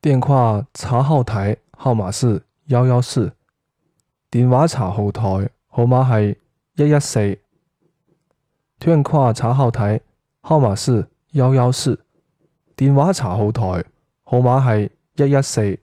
电话查后台号码是幺幺四。电话查后台号码系一一四。电话查后台号码是幺幺四。电话查后台号码系一一四。